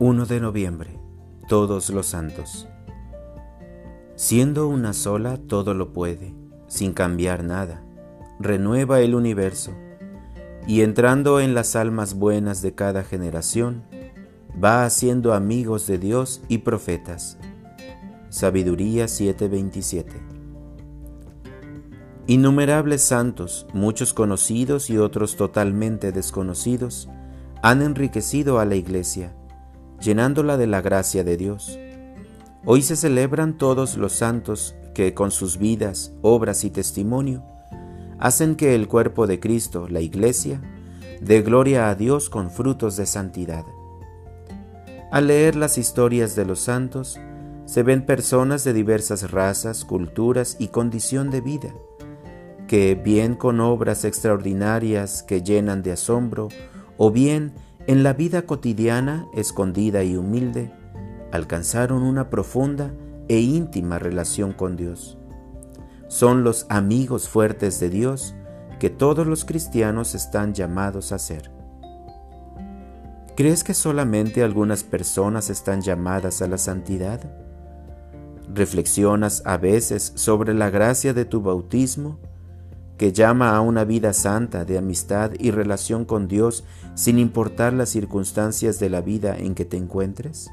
1 de noviembre, todos los santos. Siendo una sola, todo lo puede, sin cambiar nada, renueva el universo, y entrando en las almas buenas de cada generación, va haciendo amigos de Dios y profetas. Sabiduría 7:27. Innumerables santos, muchos conocidos y otros totalmente desconocidos, han enriquecido a la Iglesia llenándola de la gracia de Dios. Hoy se celebran todos los santos que con sus vidas, obras y testimonio hacen que el cuerpo de Cristo, la Iglesia, dé gloria a Dios con frutos de santidad. Al leer las historias de los santos, se ven personas de diversas razas, culturas y condición de vida, que bien con obras extraordinarias que llenan de asombro, o bien en la vida cotidiana, escondida y humilde, alcanzaron una profunda e íntima relación con Dios. Son los amigos fuertes de Dios que todos los cristianos están llamados a ser. ¿Crees que solamente algunas personas están llamadas a la santidad? ¿Reflexionas a veces sobre la gracia de tu bautismo? Que llama a una vida santa de amistad y relación con Dios sin importar las circunstancias de la vida en que te encuentres?